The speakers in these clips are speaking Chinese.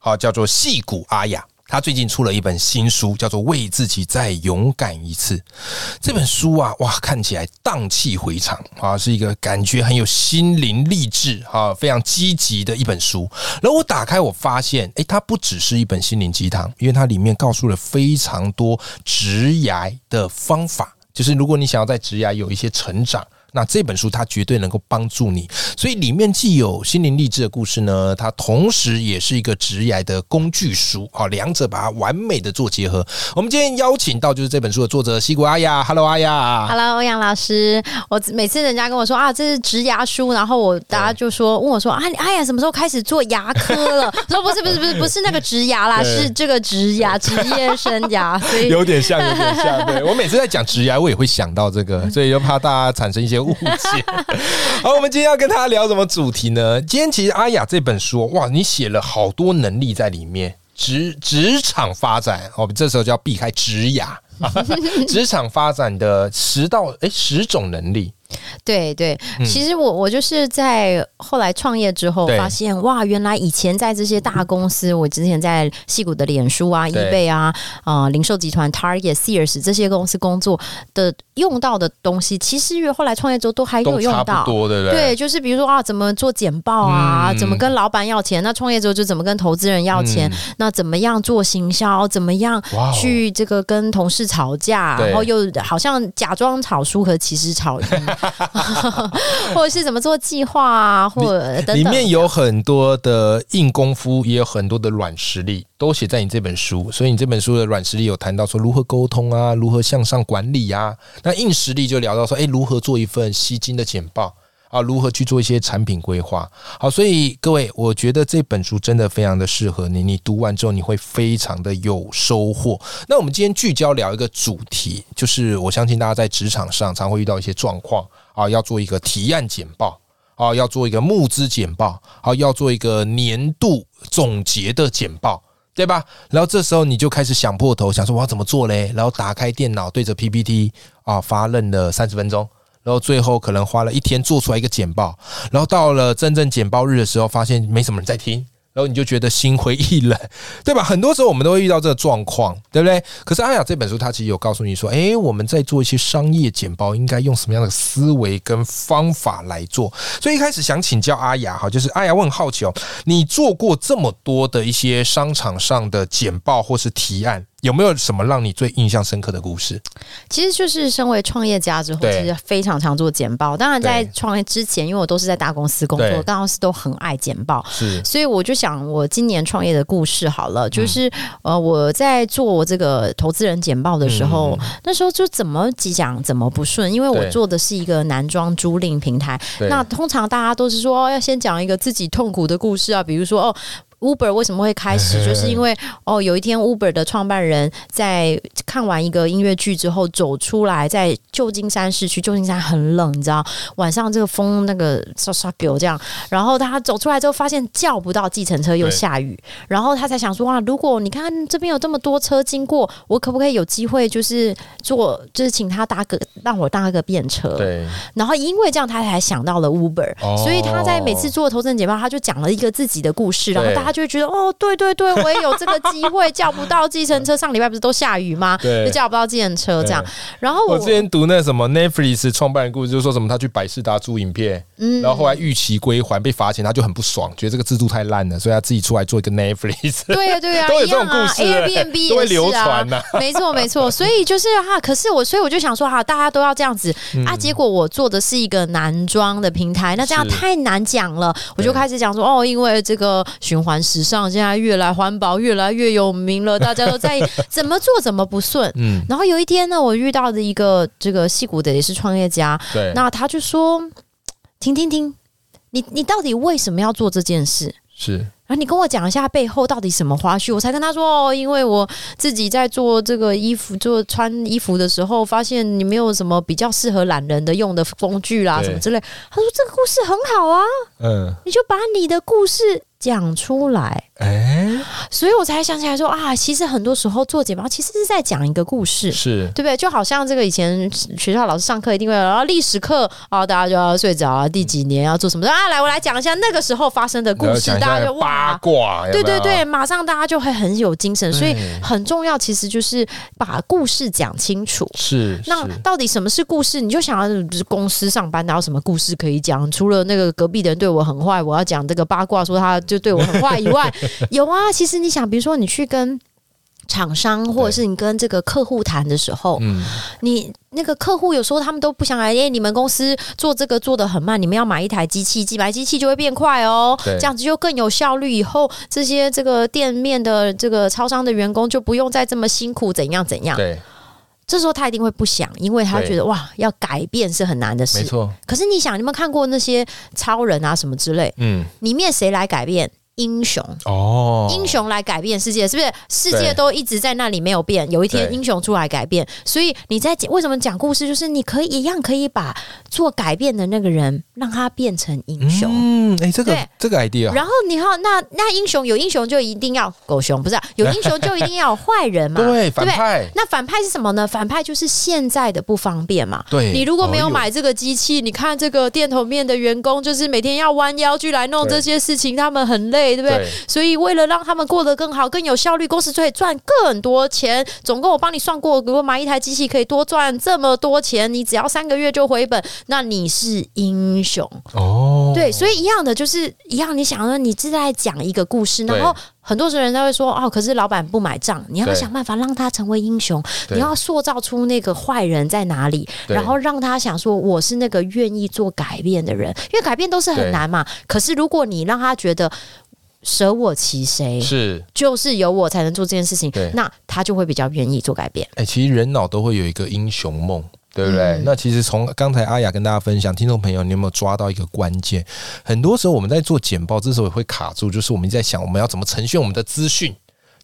好，叫做戏骨阿雅，他最近出了一本新书，叫做《为自己再勇敢一次》。这本书啊，哇，看起来荡气回肠啊，是一个感觉很有心灵励志啊，非常积极的一本书。然后我打开，我发现，哎，它不只是一本心灵鸡汤，因为它里面告诉了非常多植牙的方法，就是如果你想要在植牙有一些成长。那这本书它绝对能够帮助你，所以里面既有心灵励志的故事呢，它同时也是一个职业的工具书，好，两者把它完美的做结合。我们今天邀请到就是这本书的作者西谷阿雅，Hello 阿雅，Hello 欧阳老师。我每次人家跟我说啊，这是植牙书，然后我大家就说问我说啊，阿雅什么时候开始做牙科了？说不是不是不是不是那个植牙啦，是这个植牙 职业生涯，所以有点像有点像。对我每次在讲植牙，我也会想到这个，所以就怕大家产生一些。误解。好，我们今天要跟他聊什么主题呢？今天其实阿雅这本书，哇，你写了好多能力在里面，职职场发展，我们这时候就要避开职雅，职场发展的十到哎十种能力。对对，其实我我就是在后来创业之后发现，哇，原来以前在这些大公司，我之前在戏谷的脸书啊、易贝啊、啊零售集团 Target、Sears 这些公司工作的用到的东西，其实越后来创业之后都还有用到，对对？对，就是比如说啊，怎么做简报啊，怎么跟老板要钱？那创业之后就怎么跟投资人要钱？那怎么样做行销？怎么样去这个跟同事吵架？然后又好像假装吵输，和其实吵赢。或者是怎么做计划啊，或者里面有很多的硬功夫，也有很多的软实力，都写在你这本书。所以你这本书的软实力有谈到说如何沟通啊，如何向上管理啊。那硬实力就聊到说，哎，如何做一份吸金的简报。啊，如何去做一些产品规划？好，所以各位，我觉得这本书真的非常的适合你。你读完之后，你会非常的有收获。那我们今天聚焦聊一个主题，就是我相信大家在职场上常会遇到一些状况啊，要做一个提案简报啊，要做一个募资简报，好，要做一个年度总结的简报，对吧？然后这时候你就开始想破头，想说我要怎么做嘞？然后打开电脑，对着 PPT 啊发愣了三十分钟。然后最后可能花了一天做出来一个简报，然后到了真正简报日的时候，发现没什么人在听。然后你就觉得心灰意冷，对吧？很多时候我们都会遇到这个状况，对不对？可是阿雅这本书它其实有告诉你说，哎，我们在做一些商业简报，应该用什么样的思维跟方法来做？所以一开始想请教阿雅哈，就是阿雅，我很好奇哦，你做过这么多的一些商场上的简报或是提案。有没有什么让你最印象深刻的故事？其实就是身为创业家之后，其实非常常做简报。当然，在创业之前，因为我都是在大公司工作，大公司都很爱简报，是。所以我就想，我今年创业的故事好了，就是呃，我在做这个投资人简报的时候，那时候就怎么讲怎么不顺，因为我做的是一个男装租赁平台。那通常大家都是说要先讲一个自己痛苦的故事啊，比如说哦。Uber 为什么会开始？就是因为哦，有一天 Uber 的创办人在看完一个音乐剧之后走出来，在旧金山市区，旧金山很冷，你知道，晚上这个风那个唰唰狗这样，然后他走出来之后，发现叫不到计程车，又下雨，然后他才想说哇，如果你看这边有这么多车经过，我可不可以有机会就是坐，就是请他搭个让我搭个便车？对。然后因为这样，他才想到了 Uber，所以他在每次做投资人简报，他就讲了一个自己的故事，然后大。他就会觉得哦，对对对，我也有这个机会叫不到计程车。上礼拜不是都下雨吗？对，就叫不到计程车这样。然后我之前读那什么 Netflix 创办人故事，就说什么他去百事达租影片，嗯，然后后来逾期归还被罚钱，他就很不爽，觉得这个制度太烂了，所以他自己出来做一个 Netflix。对呀对呀，都有这种故事，Airbnb 都会流传呐。没错没错，所以就是哈，可是我所以我就想说哈，大家都要这样子啊，结果我做的是一个男装的平台，那这样太难讲了，我就开始讲说哦，因为这个循环时尚现在。越来环保，越来越有名了，大家都在怎么做怎么不顺。嗯，然后有一天呢，我遇到的一个这个戏骨的也是创业家，对，那他就说：“停停停，你你到底为什么要做这件事？”是，然后你跟我讲一下背后到底什么花絮，我才跟他说哦，因为我自己在做这个衣服、做穿衣服的时候，发现你没有什么比较适合懒人的用的工具啦，什么之类。他说这个故事很好啊，嗯，你就把你的故事讲出来。哎，所以我才想起来说啊，其实很多时候做简报其实是在讲一个故事，是对不对？就好像这个以前学校老师上课一定会，然后历史课啊，大家就要睡着啊，第几年要做什么啊？来，我来讲一下那个时候发生的故事，大家就八卦，对对对，马上大家就会很有精神。所以很重要，其实就是把故事讲清楚。是，那到底什么是故事？你就想要是公司上班哪有什么故事可以讲？除了那个隔壁的人对我很坏，我要讲这个八卦，说他就对我很坏以外。有啊，其实你想，比如说你去跟厂商，或者是你跟这个客户谈的时候，嗯，你那个客户有时候他们都不想来，哎，你们公司做这个做的很慢，你们要买一台机器，买机器就会变快哦，这样子就更有效率，以后这些这个店面的这个超商的员工就不用再这么辛苦，怎样怎样？对，这时候他一定会不想，因为他觉得哇，要改变是很难的事，没错。可是你想，你们看过那些超人啊什么之类，嗯，里面谁来改变？英雄哦，英雄来改变世界，是不是？世界都一直在那里没有变，有一天英雄出来改变。所以你在为什么讲故事？就是你可以一样可以把做改变的那个人让他变成英雄。嗯，哎，这个这个 idea。然后你看，那那英雄有英雄就一定要狗熊，不是？有英雄就一定要坏人嘛？对，反派。那反派是什么呢？反派就是现在的不方便嘛。对，你如果没有买这个机器，你看这个店头面的员工，就是每天要弯腰去来弄这些事情，他们很累。对不对？所以为了让他们过得更好、更有效率，公司就会赚更多钱。总共我帮你算过，如果买一台机器可以多赚这么多钱，你只要三个月就回本，那你是英雄哦。对，所以一样的就是一样。你想说你是在讲一个故事，然后很多人都会说哦，可是老板不买账。你要想办法让他成为英雄，你要塑造出那个坏人在哪里，然后让他想说我是那个愿意做改变的人。因为改变都是很难嘛。可是如果你让他觉得。舍我其谁？是，就是有我才能做这件事情。对，那他就会比较愿意做改变。哎，其实人脑都会有一个英雄梦，对不对？那其实从刚才阿雅跟大家分享，听众朋友，你有没有抓到一个关键？很多时候我们在做简报，这时候也会卡住，就是我们在想，我们要怎么呈现我们的资讯，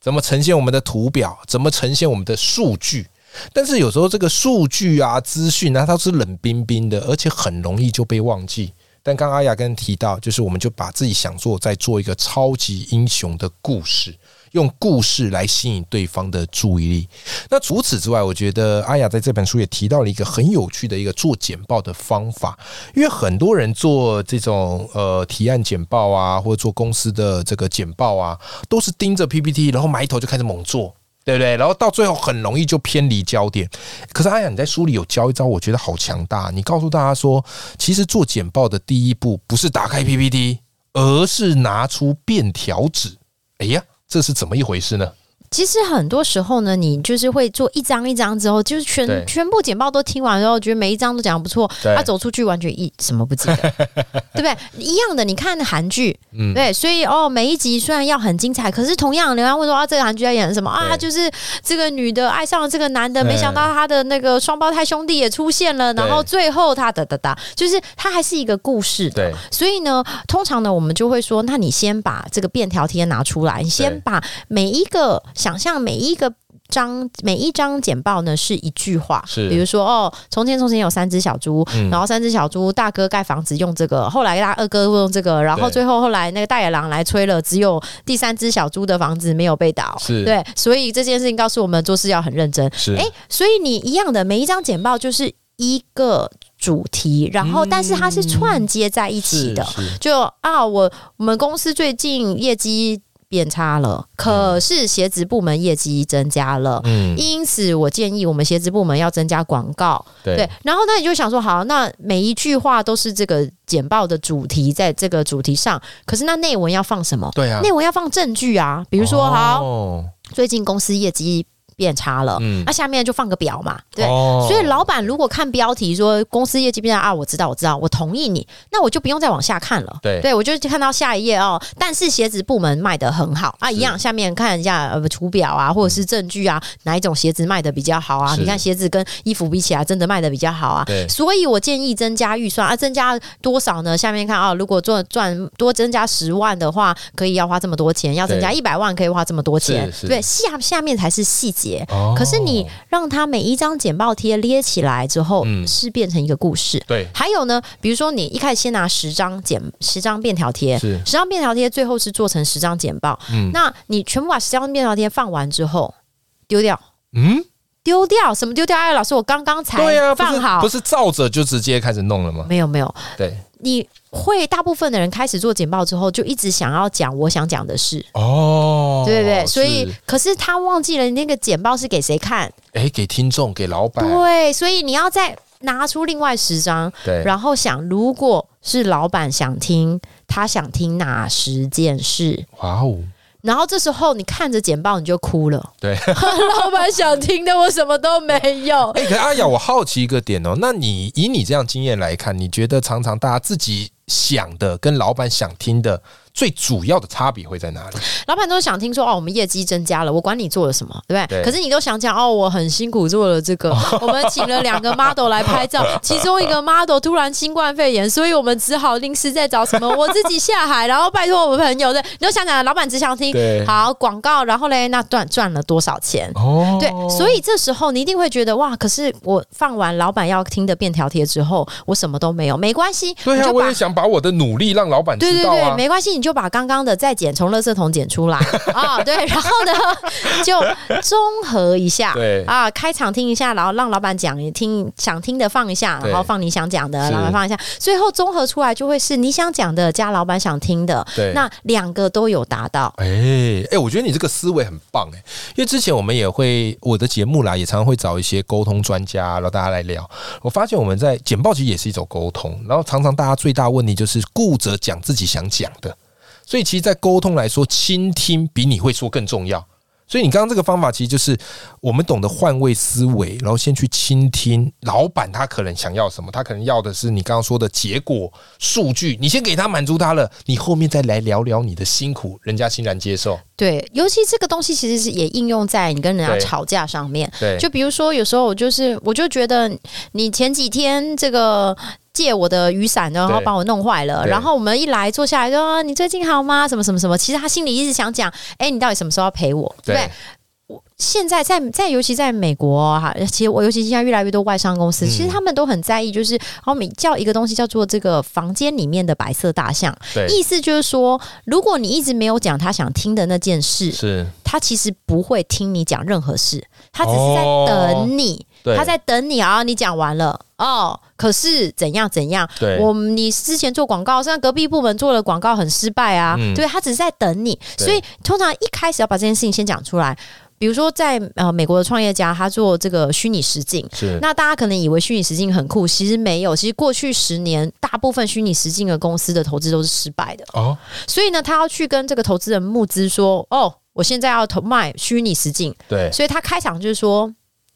怎么呈现我们的图表，怎么呈现我们的数据。但是有时候这个数据啊、资讯啊，它是冷冰冰的，而且很容易就被忘记。但刚阿雅跟提到，就是我们就把自己想做，再做一个超级英雄的故事，用故事来吸引对方的注意力。那除此之外，我觉得阿雅在这本书也提到了一个很有趣的一个做简报的方法，因为很多人做这种呃提案简报啊，或者做公司的这个简报啊，都是盯着 PPT，然后埋头就开始猛做。对不对？然后到最后很容易就偏离焦点。可是阿雅，你在书里有教一招，我觉得好强大。你告诉大家说，其实做简报的第一步不是打开 PPT，而是拿出便条纸。哎呀，这是怎么一回事呢？其实很多时候呢，你就是会做一张一张之后，就是全全部简报都听完之后，觉得每一张都讲的不错，他走出去完全一什么不记得，对不对？一样的，你看韩剧，嗯，对，所以哦，每一集虽然要很精彩，可是同样，人家会说啊，这个韩剧在演什么啊？就是这个女的爱上了这个男的，没想到他的那个双胞胎兄弟也出现了，然后最后他哒哒哒，就是他还是一个故事的。所以呢，通常呢，我们就会说，那你先把这个便条贴拿出来，你先把每一个。想象每一个章每一张简报呢是一句话，是比如说哦，从前从前有三只小猪，然后三只小猪大哥盖房子用这个，后来大二哥用这个，然后最后后来那个大野狼来吹了，只有第三只小猪的房子没有被倒，是对，所以这件事情告诉我们做事要很认真。是哎，所以你一样的每一张简报就是一个主题，然后但是它是串接在一起的，就啊，我我们公司最近业绩。变差了，可是鞋子部门业绩增加了，嗯，因此我建议我们鞋子部门要增加广告，对，然后那你就想说，好，那每一句话都是这个简报的主题，在这个主题上，可是那内文要放什么？对啊，内文要放证据啊，比如说，好，最近公司业绩。变差了，嗯，那下面就放个表嘛，对，所以老板如果看标题说公司业绩变差啊，我知道，我知道，我同意你，那我就不用再往下看了，对，对我就看到下一页哦，但是鞋子部门卖的很好啊，一样，下面看一下呃图表啊，或者是证据啊，哪一种鞋子卖的比较好啊？你看鞋子跟衣服比起来，真的卖的比较好啊，对，所以我建议增加预算啊，增加多少呢？下面看啊，如果赚赚多增加十万的话，可以要花这么多钱，要增加一百万可以花这么多钱，对，下下面才是细节，可是。你让他每一张简报贴列起来之后，是变成一个故事。对，还有呢，比如说你一开始先拿十张简十张便条贴，十张便条贴最后是做成十张简报。嗯，那你全部把十张便条贴放完之后丢掉，嗯，丢掉什么丢掉？哎，老师，我刚刚才放好，不是照着就直接开始弄了吗？没有，没有，对。你会大部分的人开始做简报之后，就一直想要讲我想讲的事哦，对不对？所以，可是他忘记了那个简报是给谁看？哎，给听众，给老板。对，所以你要再拿出另外十张，对，然后想，如果是老板想听，他想听哪十件事？哇哦！然后这时候你看着简报你就哭了，对，老板想听的我什么都没有。哎，可阿雅，我好奇一个点哦，那你以你这样经验来看，你觉得常常大家自己想的跟老板想听的？最主要的差别会在哪里？老板都想听说哦，我们业绩增加了，我管你做了什么，对不对？可是你都想讲哦，我很辛苦做了这个，我们请了两个 model 来拍照，其中一个 model 突然新冠肺炎，所以我们只好临时在找什么，我自己下海，然后拜托我们朋友的。你都想想，老板只想听好广告，然后嘞，那赚赚了多少钱？哦，对，所以这时候你一定会觉得哇，可是我放完老板要听的便条贴之后，我什么都没有，没关系。对啊，我也想把我的努力让老板知道啊，没关系，你。就把刚刚的再剪从垃圾桶剪出来。啊，对，然后呢 就综合一下，对。啊，开场听一下，然后让老板讲，听想听的放一下，然后放你想讲的，老板放一下，最后综合出来就会是你想讲的加老板想听的，对，那两个都有达到。哎哎，我觉得你这个思维很棒哎，因为之前我们也会我的节目啦，也常常会找一些沟通专家，然后大家来聊。我发现我们在简报其实也是一种沟通，然后常常大家最大问题就是顾着讲自己想讲的。所以，其实，在沟通来说，倾听比你会说更重要。所以，你刚刚这个方法，其实就是我们懂得换位思维，然后先去倾听老板他可能想要什么，他可能要的是你刚刚说的结果、数据，你先给他满足他了，你后面再来聊聊你的辛苦，人家欣然接受。对，尤其这个东西其实是也应用在你跟人家吵架上面。对，就比如说，有时候我就是，我就觉得你前几天这个。借我的雨伞，然后把我弄坏了。然后我们一来坐下来说：“你最近好吗？什么什么什么？”其实他心里一直想讲：“哎，你到底什么时候要陪我？”对。我现在在在，尤其在美国哈，其实我尤其现在越来越多外商公司，其实他们都很在意，就是我们叫一个东西叫做这个房间里面的白色大象。意思就是说，如果你一直没有讲他想听的那件事，是他其实不会听你讲任何事，他只是在等你。他在等你啊！你讲完了哦，可是怎样怎样？对，我你之前做广告，像隔壁部门做的广告很失败啊。对他只是在等你，所以通常一开始要把这件事情先讲出来。比如说，在呃美国的创业家，他做这个虚拟实境，是那大家可能以为虚拟实境很酷，其实没有。其实过去十年，大部分虚拟实境的公司的投资都是失败的哦。所以呢，他要去跟这个投资人募资，说：“哦，我现在要投卖虚拟实境。”对，所以他开场就是说。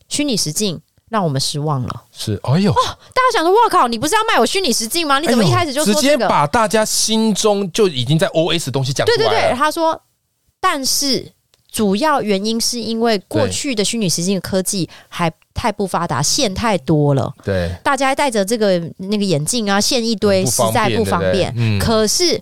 虚拟实境让我们失望了。是，哎呦，大家想说，哇靠，你不是要卖我虚拟实境吗？你怎么一开始就直接把大家心中就已经在 O S 东西讲出来？对对对，他说，但是主要原因是因为过去的虚拟实境的科技还太不发达，线太多了。对，大家戴着这个那个眼镜啊，线一堆，实在不方便。嗯，可是。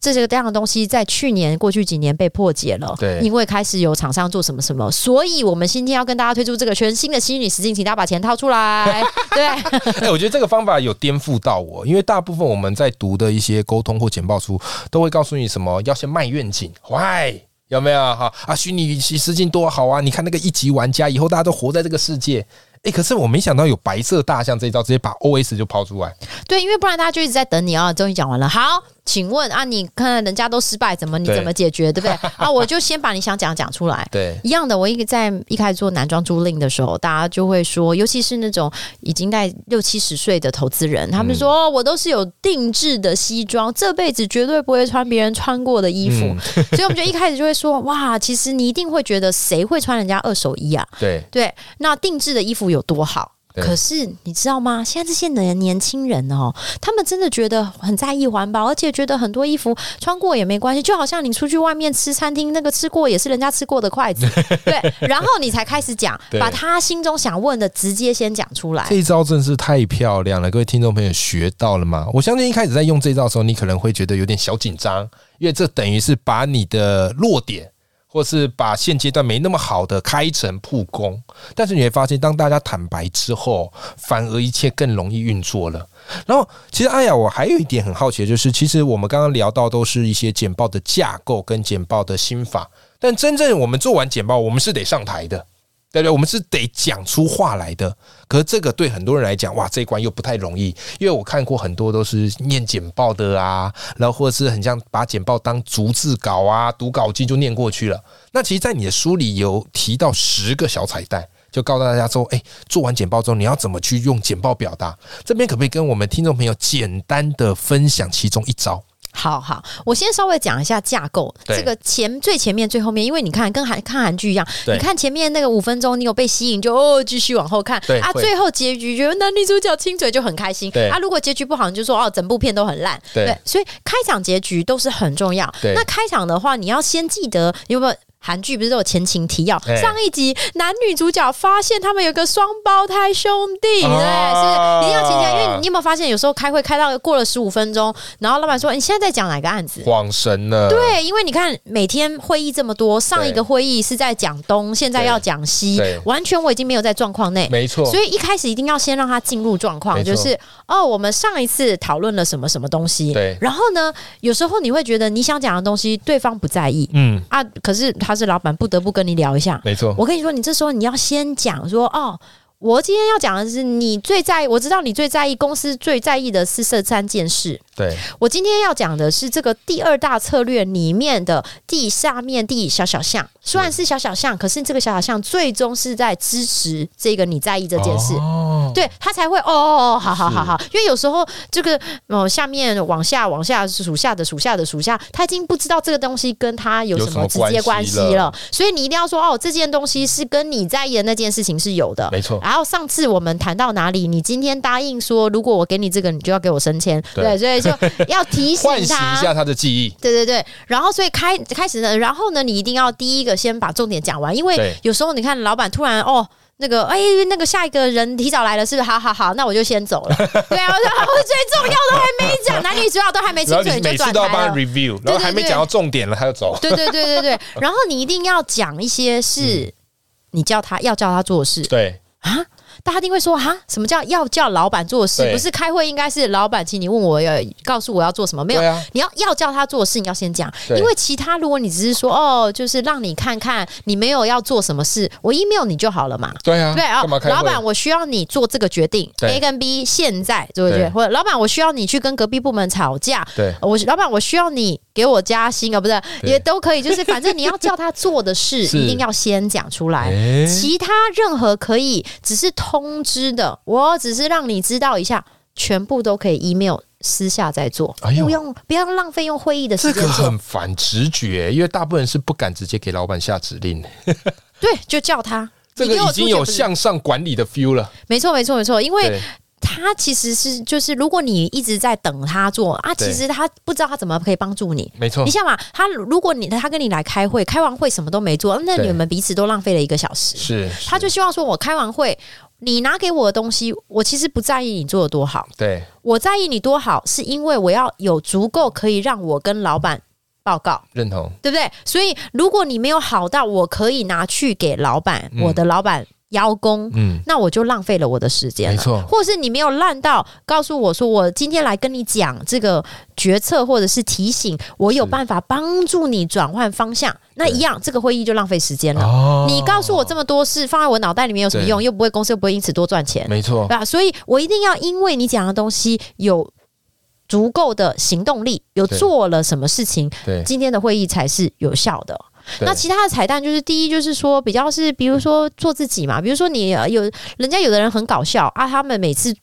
这些这样的东西在去年过去几年被破解了，对，因为开始有厂商做什么什么，所以我们今天要跟大家推出这个全新的虚拟实境，请大家把钱掏出来，对。哎，我觉得这个方法有颠覆到我，因为大部分我们在读的一些沟通或简报书，都会告诉你什么要先卖愿景，喂，有没有哈啊？虚拟实境多好啊！你看那个一级玩家，以后大家都活在这个世界。哎，可是我没想到有白色大象这一招，直接把 O S 就抛出来。对，因为不然大家就一直在等你啊。终于讲完了，好。请问啊，你看人家都失败，怎么你怎么解决，对不对？啊，我就先把你想讲讲出来。对，一样的。我一个在一开始做男装租赁的时候，大家就会说，尤其是那种已经在六七十岁的投资人，他们说哦，我都是有定制的西装，这辈子绝对不会穿别人穿过的衣服。所以我们就一开始就会说，哇，其实你一定会觉得谁会穿人家二手衣啊？对对，那定制的衣服有多好？可是你知道吗？现在这些年年轻人哦，他们真的觉得很在意环保，而且觉得很多衣服穿过也没关系。就好像你出去外面吃餐厅，那个吃过也是人家吃过的筷子，对。然后你才开始讲，把他心中想问的直接先讲出来。这一招真是太漂亮了，各位听众朋友学到了吗？我相信一开始在用这招的时候，你可能会觉得有点小紧张，因为这等于是把你的弱点。或是把现阶段没那么好的开诚布公，但是你会发现，当大家坦白之后，反而一切更容易运作了。然后，其实阿雅，我还有一点很好奇的就是，其实我们刚刚聊到都是一些简报的架构跟简报的心法，但真正我们做完简报，我们是得上台的。对对？我们是得讲出话来的。可是这个对很多人来讲，哇，这一关又不太容易。因为我看过很多都是念简报的啊，然后或者是很像把简报当逐字稿啊、读稿机就念过去了。那其实，在你的书里有提到十个小彩蛋，就告诉大家说，哎，做完简报之后，你要怎么去用简报表达？这边可不可以跟我们听众朋友简单的分享其中一招？好好，我先稍微讲一下架构。这个前最前面最后面，因为你看跟韩看韩剧一样，你看前面那个五分钟，你有被吸引就哦继续往后看。啊，最后结局觉得男女主角亲嘴就很开心。啊，如果结局不好，你就说哦整部片都很烂。对，所以开场结局都是很重要。那开场的话，你要先记得有没有。韩剧不是都有前情提要？上一集男女主角发现他们有个双胞胎兄弟，对，是一定要前情。因为你有没有发现，有时候开会开到过了十五分钟，然后老板说：“你现在在讲哪个案子？”晃神了。对，因为你看每天会议这么多，上一个会议是在讲东，现在要讲西，完全我已经没有在状况内。没错。所以一开始一定要先让他进入状况，就是哦，我们上一次讨论了什么什么东西。对。然后呢，有时候你会觉得你想讲的东西对方不在意，嗯啊，可是。他是老板，不得不跟你聊一下。没错，我跟你说，你这时候你要先讲说哦。我今天要讲的是，你最在意，我知道你最在意公司最在意的是这三件事。对。我今天要讲的是这个第二大策略里面的第下面第小小项，虽然是小小项，可是这个小小项最终是在支持这个你在意这件事，哦。对他才会哦哦哦，好好好好，因为有时候这个哦下面往下往下属下的属下的属下，他已经不知道这个东西跟他有什么直接关系了，所以你一定要说哦，这件东西是跟你在意的那件事情是有的，没错。然后上次我们谈到哪里？你今天答应说，如果我给你这个，你就要给我升迁。对，所以就 要提醒他，唤醒一下他的记忆。对对对。然后，所以开开始呢，然后呢，你一定要第一个先把重点讲完，因为有时候你看老板突然哦，那个哎，那个下一个人提早来了，是不是？好好好，那我就先走了。对啊，然后 最重要的还没讲，男女主角都还没清楚，每次都要帮他 review，然后还没讲到重点了，他就走。对对对对对。然后你一定要讲一些是你叫他要叫他做事。对啊。大家一定会说啊，什么叫要叫老板做事？不是开会，应该是老板请你问我要告诉我要做什么？没有，你要要叫他做事，你要先讲。因为其他，如果你只是说哦，就是让你看看你没有要做什么事，我 email 你就好了嘛。对啊，对啊，老板，我需要你做这个决定，A 跟 B 现在对不对？或者老板，我需要你去跟隔壁部门吵架。对，我老板，我需要你给我加薪啊，不是也都可以，就是反正你要叫他做的事，一定要先讲出来。其他任何可以只是通知的。我只是让你知道一下，全部都可以 email 私下再做，不用不要浪费用会议的时间。这个很反直觉，因为大部分人是不敢直接给老板下指令。对，就叫他，这个已经有向上管理的 feel 了。没错，没错，没错，因为他其实是就是，如果你一直在等他做啊，其实他不知道他怎么可以帮助你。没错，你想嘛，他如果你他跟你来开会，开完会什么都没做，那你们彼此都浪费了一个小时。是，他就希望说我开完会。你拿给我的东西，我其实不在意你做的多好。对，我在意你多好，是因为我要有足够可以让我跟老板报告，认同，对不对？所以，如果你没有好到我可以拿去给老板，我的老板。邀功，嗯，那我就浪费了我的时间，没错。或是你没有烂到告诉我说，我今天来跟你讲这个决策，或者是提醒我有办法帮助你转换方向，那一样，这个会议就浪费时间了。你告诉我这么多事，放在我脑袋里面有什么用？又不会公司又不会因此多赚钱，没错，对吧？所以我一定要因为你讲的东西有足够的行动力，有做了什么事情，对，今天的会议才是有效的。那其他的彩蛋就是第一，就是说比较是，比如说做自己嘛，比如说你有人家有的人很搞笑啊，他们每次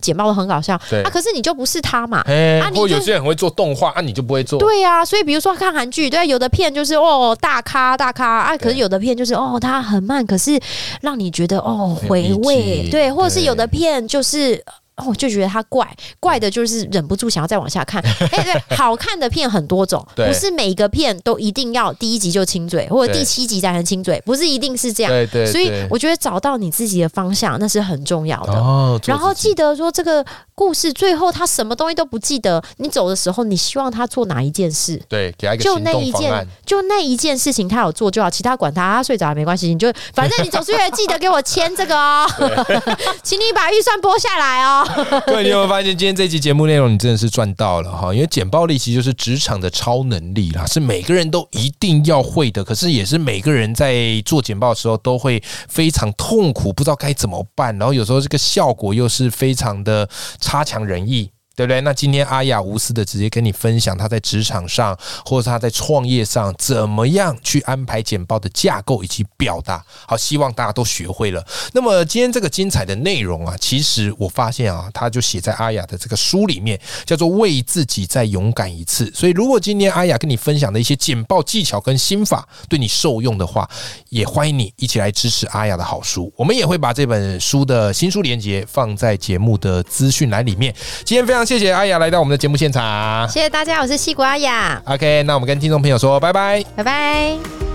简报都很搞笑，啊，可是你就不是他嘛，啊，或有些人很会做动画啊，你就不会做，对呀，所以比如说看韩剧，对，啊有的片就是哦大咖大咖啊，可是有的片就是哦他很慢，可是让你觉得哦回味，对，或者是有的片就是。哦，就觉得他怪怪的，就是忍不住想要再往下看。哎，对，好看的片很多种，不是每一个片都一定要第一集就亲嘴，或者第七集才能亲嘴，不是一定是这样。对对。所以我觉得找到你自己的方向那是很重要的。哦。然后记得说这个故事最后他什么东西都不记得，你走的时候你希望他做哪一件事？对，给他一个就那一件，就那一件事情他有做就好，其他管他，他睡着也没关系。你就反正你总是记得给我签这个哦，请你把预算拨下来哦。对，你有没有发现今天这期节目内容你真的是赚到了哈？因为简报力其实就是职场的超能力啦，是每个人都一定要会的，可是也是每个人在做简报的时候都会非常痛苦，不知道该怎么办，然后有时候这个效果又是非常的差强人意。对不对？那今天阿雅无私的直接跟你分享，他在职场上或者他在创业上怎么样去安排简报的架构以及表达。好，希望大家都学会了。那么今天这个精彩的内容啊，其实我发现啊，他就写在阿雅的这个书里面，叫做“为自己再勇敢一次”。所以，如果今天阿雅跟你分享的一些简报技巧跟心法对你受用的话，也欢迎你一起来支持阿雅的好书。我们也会把这本书的新书链接放在节目的资讯栏里面。今天非常。谢谢阿雅来到我们的节目现场，谢谢大家，我是西谷阿雅。OK，那我们跟听众朋友说拜拜，拜拜。